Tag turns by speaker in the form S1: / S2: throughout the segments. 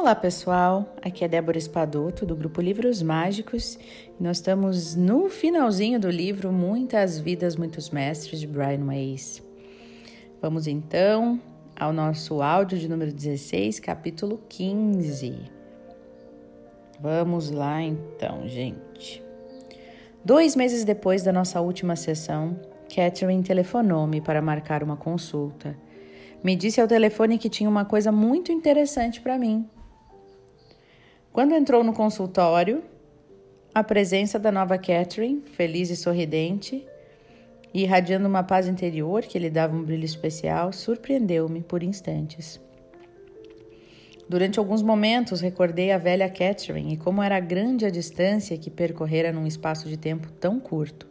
S1: Olá pessoal, aqui é Débora Espadoto do grupo Livros Mágicos e nós estamos no finalzinho do livro Muitas Vidas, Muitos Mestres de Brian Weiss. Vamos então ao nosso áudio de número 16, capítulo 15. Vamos lá então, gente. Dois meses depois da nossa última sessão, Catherine telefonou-me para marcar uma consulta. Me disse ao telefone que tinha uma coisa muito interessante para mim. Quando entrou no consultório, a presença da nova Catherine, feliz e sorridente, e irradiando uma paz interior que lhe dava um brilho especial, surpreendeu-me por instantes. Durante alguns momentos recordei a velha Catherine e como era grande a distância que percorrera num espaço de tempo tão curto.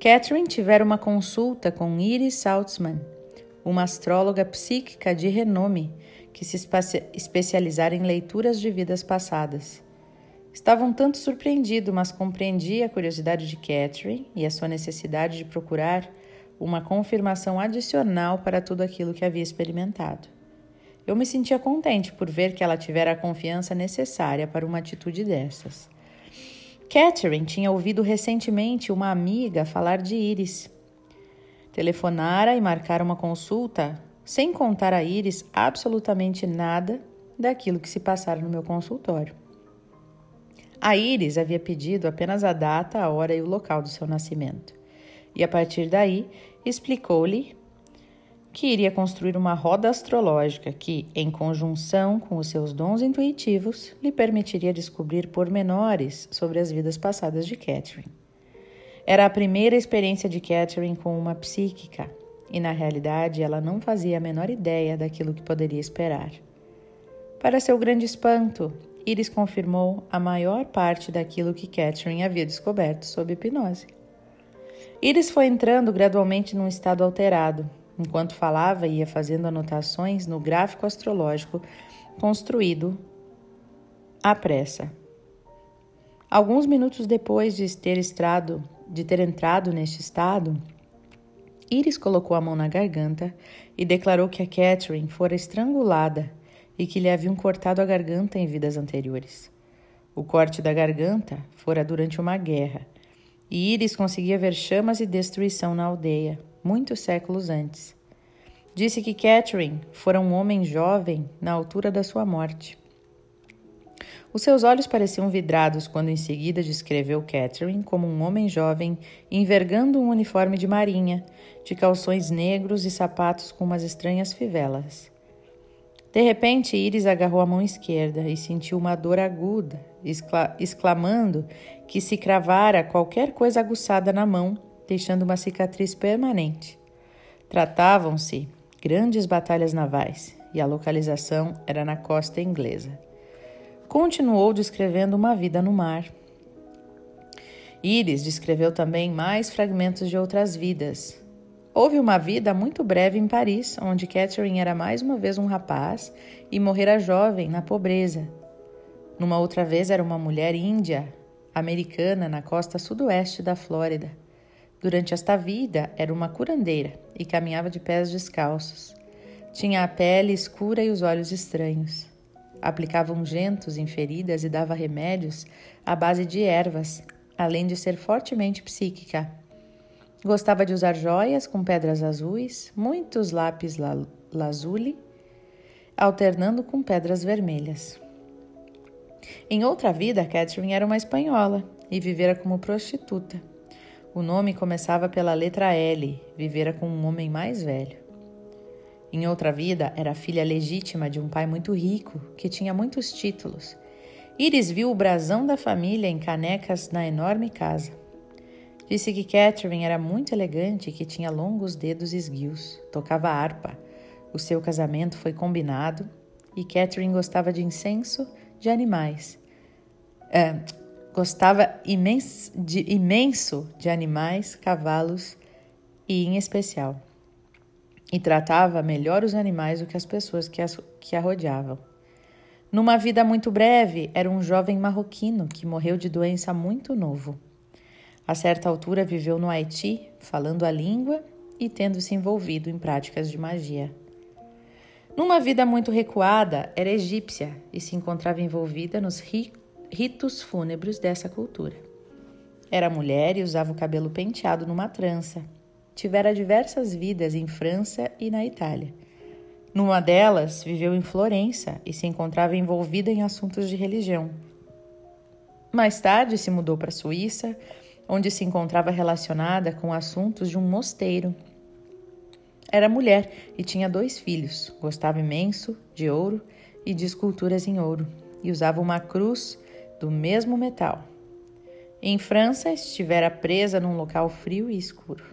S1: Catherine tivera uma consulta com Iris Saltzman, uma astróloga psíquica de renome que se especializara em leituras de vidas passadas. Estava um tanto surpreendido, mas compreendia a curiosidade de Catherine e a sua necessidade de procurar uma confirmação adicional para tudo aquilo que havia experimentado. Eu me sentia contente por ver que ela tivera a confiança necessária para uma atitude dessas. Catherine tinha ouvido recentemente uma amiga falar de Iris Telefonara e marcara uma consulta sem contar a Iris absolutamente nada daquilo que se passara no meu consultório. A Iris havia pedido apenas a data, a hora e o local do seu nascimento. E a partir daí, explicou-lhe que iria construir uma roda astrológica que, em conjunção com os seus dons intuitivos, lhe permitiria descobrir pormenores sobre as vidas passadas de Catherine. Era a primeira experiência de Catherine com uma psíquica, e na realidade ela não fazia a menor ideia daquilo que poderia esperar. Para seu grande espanto, Iris confirmou a maior parte daquilo que Catherine havia descoberto sob hipnose. Iris foi entrando gradualmente num estado alterado, enquanto falava e ia fazendo anotações no gráfico astrológico construído à pressa. Alguns minutos depois de ter estrado de ter entrado neste estado, Iris colocou a mão na garganta e declarou que a Catherine fora estrangulada e que lhe haviam cortado a garganta em vidas anteriores. O corte da garganta fora durante uma guerra, e Iris conseguia ver chamas e destruição na aldeia, muitos séculos antes. Disse que Catherine fora um homem jovem na altura da sua morte. Os seus olhos pareciam vidrados quando em seguida descreveu Catherine como um homem jovem envergando um uniforme de marinha, de calções negros e sapatos com umas estranhas fivelas. De repente, Iris agarrou a mão esquerda e sentiu uma dor aguda, exclamando que se cravara qualquer coisa aguçada na mão, deixando uma cicatriz permanente. Tratavam-se grandes batalhas navais e a localização era na costa inglesa continuou descrevendo uma vida no mar. Iris descreveu também mais fragmentos de outras vidas. Houve uma vida muito breve em Paris, onde Catherine era mais uma vez um rapaz e morrera jovem na pobreza. Numa outra vez era uma mulher índia, americana, na costa sudoeste da Flórida. Durante esta vida era uma curandeira e caminhava de pés descalços. Tinha a pele escura e os olhos estranhos. Aplicava ungentes em feridas e dava remédios à base de ervas, além de ser fortemente psíquica. Gostava de usar joias com pedras azuis, muitos lápis la lazuli, alternando com pedras vermelhas. Em outra vida, Catherine era uma espanhola e vivera como prostituta. O nome começava pela letra L, vivera com um homem mais velho. Em outra vida, era filha legítima de um pai muito rico, que tinha muitos títulos. Iris viu o brasão da família em canecas na enorme casa. Disse que Catherine era muito elegante e que tinha longos dedos esguios, tocava harpa. O seu casamento foi combinado e Catherine gostava de incenso de animais. É, gostava imenso de, imenso de animais, cavalos e, em especial, e tratava melhor os animais do que as pessoas que, as, que a rodeavam. Numa vida muito breve, era um jovem marroquino que morreu de doença muito novo. A certa altura viveu no Haiti, falando a língua e tendo se envolvido em práticas de magia. Numa vida muito recuada, era egípcia e se encontrava envolvida nos ritos fúnebres dessa cultura. Era mulher e usava o cabelo penteado numa trança. Tivera diversas vidas em França e na Itália. Numa delas, viveu em Florença e se encontrava envolvida em assuntos de religião. Mais tarde, se mudou para a Suíça, onde se encontrava relacionada com assuntos de um mosteiro era mulher e tinha dois filhos. Gostava imenso de ouro e de esculturas em ouro e usava uma cruz do mesmo metal. Em França, estivera presa num local frio e escuro.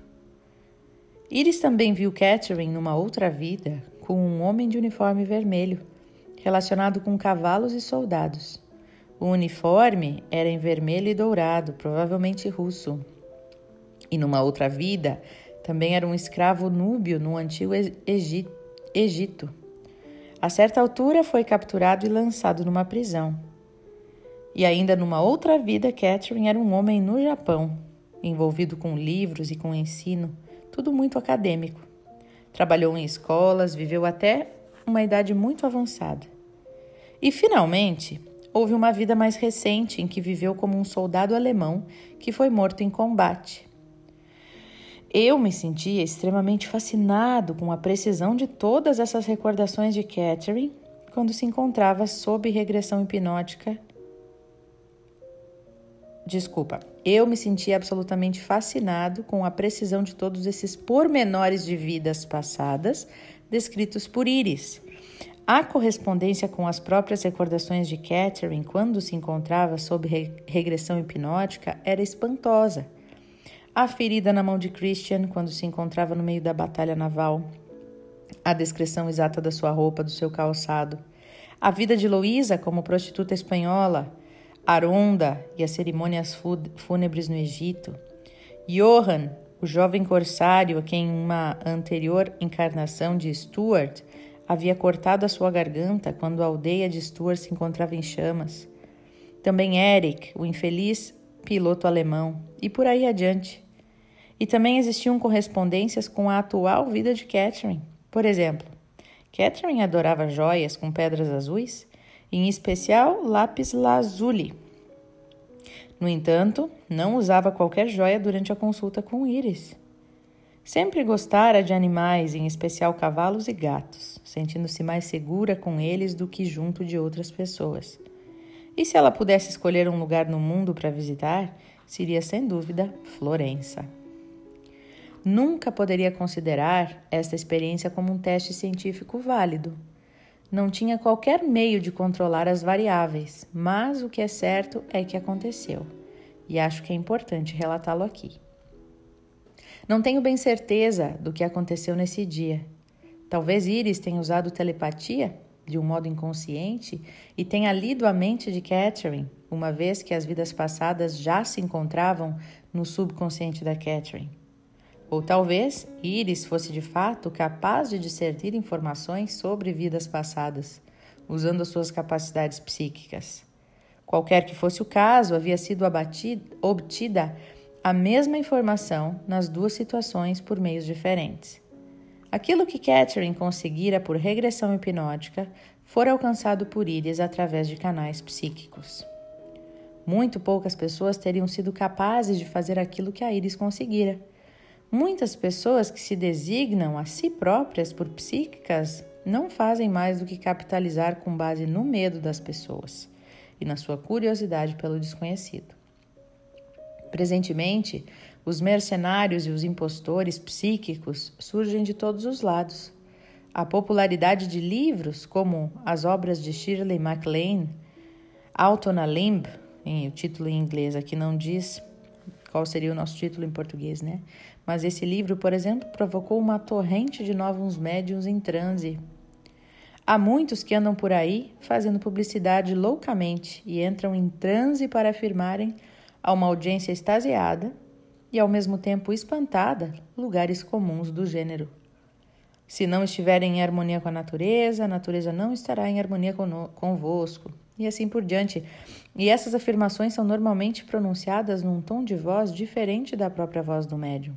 S1: Iris também viu Catherine numa outra vida com um homem de uniforme vermelho, relacionado com cavalos e soldados. O uniforme era em vermelho e dourado, provavelmente russo. E numa outra vida, também era um escravo núbio no antigo Egito. A certa altura foi capturado e lançado numa prisão. E ainda numa outra vida, Catherine era um homem no Japão, envolvido com livros e com ensino, tudo muito acadêmico. Trabalhou em escolas, viveu até uma idade muito avançada. E finalmente, houve uma vida mais recente em que viveu como um soldado alemão que foi morto em combate. Eu me sentia extremamente fascinado com a precisão de todas essas recordações de Catherine quando se encontrava sob regressão hipnótica. Desculpa, eu me sentia absolutamente fascinado com a precisão de todos esses pormenores de vidas passadas descritos por Iris. A correspondência com as próprias recordações de Catherine quando se encontrava sob regressão hipnótica era espantosa. A ferida na mão de Christian quando se encontrava no meio da batalha naval, a descrição exata da sua roupa, do seu calçado, a vida de Louisa como prostituta espanhola, Aronda e as cerimônias fúnebres no Egito, Johan, o jovem corsário a quem uma anterior encarnação de Stuart havia cortado a sua garganta quando a aldeia de Stuart se encontrava em chamas. Também Eric, o infeliz piloto alemão, e por aí adiante. E também existiam correspondências com a atual vida de Catherine. Por exemplo, Catherine adorava joias com pedras azuis, em especial lápis lazuli. No entanto, não usava qualquer joia durante a consulta com Iris. Sempre gostara de animais, em especial cavalos e gatos, sentindo-se mais segura com eles do que junto de outras pessoas. E se ela pudesse escolher um lugar no mundo para visitar, seria sem dúvida Florença nunca poderia considerar esta experiência como um teste científico válido. Não tinha qualquer meio de controlar as variáveis, mas o que é certo é que aconteceu, e acho que é importante relatá-lo aqui. Não tenho bem certeza do que aconteceu nesse dia. Talvez Iris tenha usado telepatia de um modo inconsciente e tenha lido a mente de Catherine, uma vez que as vidas passadas já se encontravam no subconsciente da Catherine. Ou talvez Iris fosse de fato capaz de discernir informações sobre vidas passadas, usando suas capacidades psíquicas. Qualquer que fosse o caso, havia sido obtida a mesma informação nas duas situações por meios diferentes. Aquilo que Catherine conseguira por regressão hipnótica fora alcançado por Iris através de canais psíquicos. Muito poucas pessoas teriam sido capazes de fazer aquilo que a Iris conseguira Muitas pessoas que se designam a si próprias por psíquicas não fazem mais do que capitalizar com base no medo das pessoas e na sua curiosidade pelo desconhecido. Presentemente, os mercenários e os impostores psíquicos surgem de todos os lados. A popularidade de livros como as obras de Shirley MacLaine, Alton Limb, o título em inglês aqui não diz qual seria o nosso título em português, né? Mas esse livro, por exemplo, provocou uma torrente de novos médiums em transe. Há muitos que andam por aí fazendo publicidade loucamente e entram em transe para afirmarem a uma audiência extasiada e ao mesmo tempo espantada lugares comuns do gênero. Se não estiverem em harmonia com a natureza, a natureza não estará em harmonia convosco, e assim por diante. E essas afirmações são normalmente pronunciadas num tom de voz diferente da própria voz do médium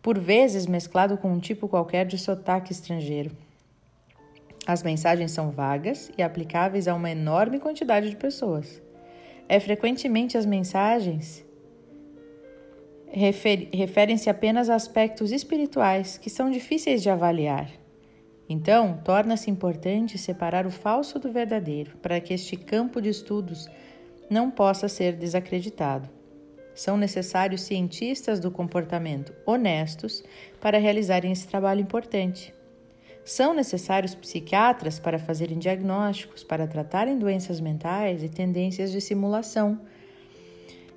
S1: por vezes mesclado com um tipo qualquer de sotaque estrangeiro. As mensagens são vagas e aplicáveis a uma enorme quantidade de pessoas. É frequentemente as mensagens referem-se apenas a aspectos espirituais que são difíceis de avaliar. Então, torna-se importante separar o falso do verdadeiro, para que este campo de estudos não possa ser desacreditado. São necessários cientistas do comportamento honestos para realizarem esse trabalho importante. São necessários psiquiatras para fazerem diagnósticos, para tratarem doenças mentais e tendências de simulação,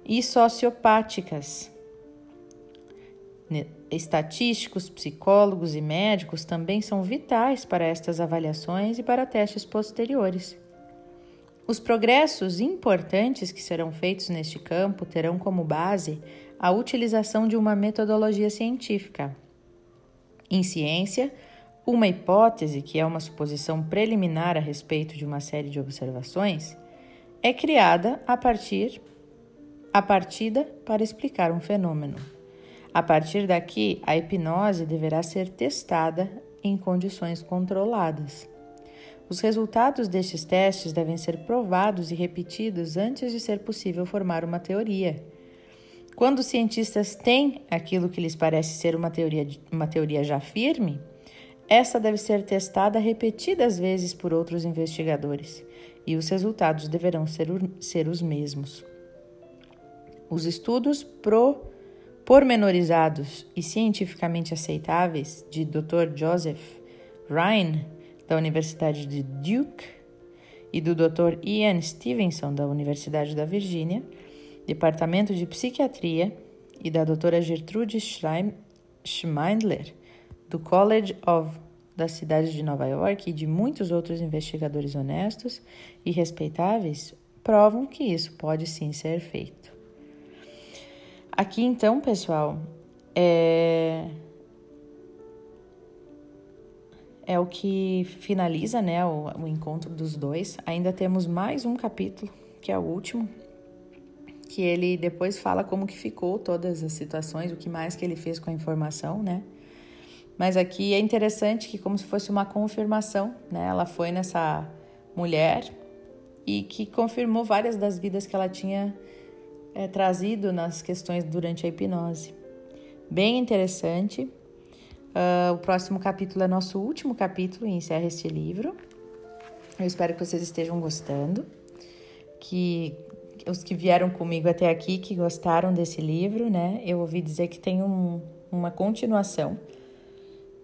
S1: e sociopáticas. Estatísticos, psicólogos e médicos também são vitais para estas avaliações e para testes posteriores. Os progressos importantes que serão feitos neste campo terão como base a utilização de uma metodologia científica. Em ciência, uma hipótese, que é uma suposição preliminar a respeito de uma série de observações, é criada a partir a partida para explicar um fenômeno. A partir daqui, a hipnose deverá ser testada em condições controladas. Os resultados destes testes devem ser provados e repetidos antes de ser possível formar uma teoria. Quando os cientistas têm aquilo que lhes parece ser uma teoria, uma teoria já firme, essa deve ser testada repetidas vezes por outros investigadores e os resultados deverão ser, ser os mesmos. Os estudos pro, pormenorizados e cientificamente aceitáveis de Dr. Joseph Ryan da Universidade de Duke, e do Dr. Ian Stevenson, da Universidade da Virgínia, Departamento de Psiquiatria, e da doutora Gertrude Schmeindler, do College of da cidade de Nova York e de muitos outros investigadores honestos e respeitáveis, provam que isso pode sim ser feito. Aqui então, pessoal, é é o que finaliza né, o, o encontro dos dois. Ainda temos mais um capítulo, que é o último, que ele depois fala como que ficou todas as situações, o que mais que ele fez com a informação, né? Mas aqui é interessante que como se fosse uma confirmação, né? Ela foi nessa mulher e que confirmou várias das vidas que ela tinha é, trazido nas questões durante a hipnose. Bem interessante. Uh, o próximo capítulo é nosso último capítulo e encerra este livro. Eu espero que vocês estejam gostando, que os que vieram comigo até aqui, que gostaram desse livro, né? Eu ouvi dizer que tem um, uma continuação,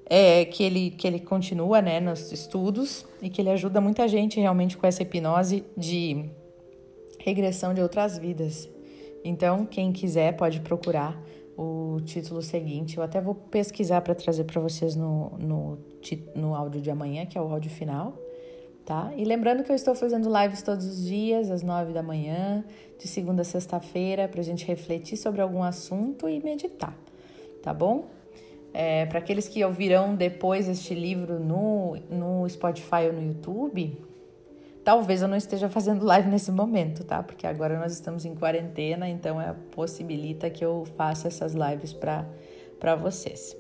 S1: é, que, ele, que ele continua né, nos estudos e que ele ajuda muita gente realmente com essa hipnose de regressão de outras vidas. Então, quem quiser pode procurar o título seguinte. Eu até vou pesquisar para trazer para vocês no, no, no áudio de amanhã, que é o áudio final, tá? E lembrando que eu estou fazendo lives todos os dias, às nove da manhã, de segunda a sexta-feira, para a gente refletir sobre algum assunto e meditar, tá bom? É, para aqueles que ouvirão depois este livro no, no Spotify ou no YouTube, Talvez eu não esteja fazendo live nesse momento, tá? Porque agora nós estamos em quarentena, então é possibilita que eu faça essas lives para vocês.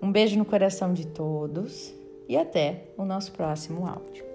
S1: Um beijo no coração de todos e até o nosso próximo áudio.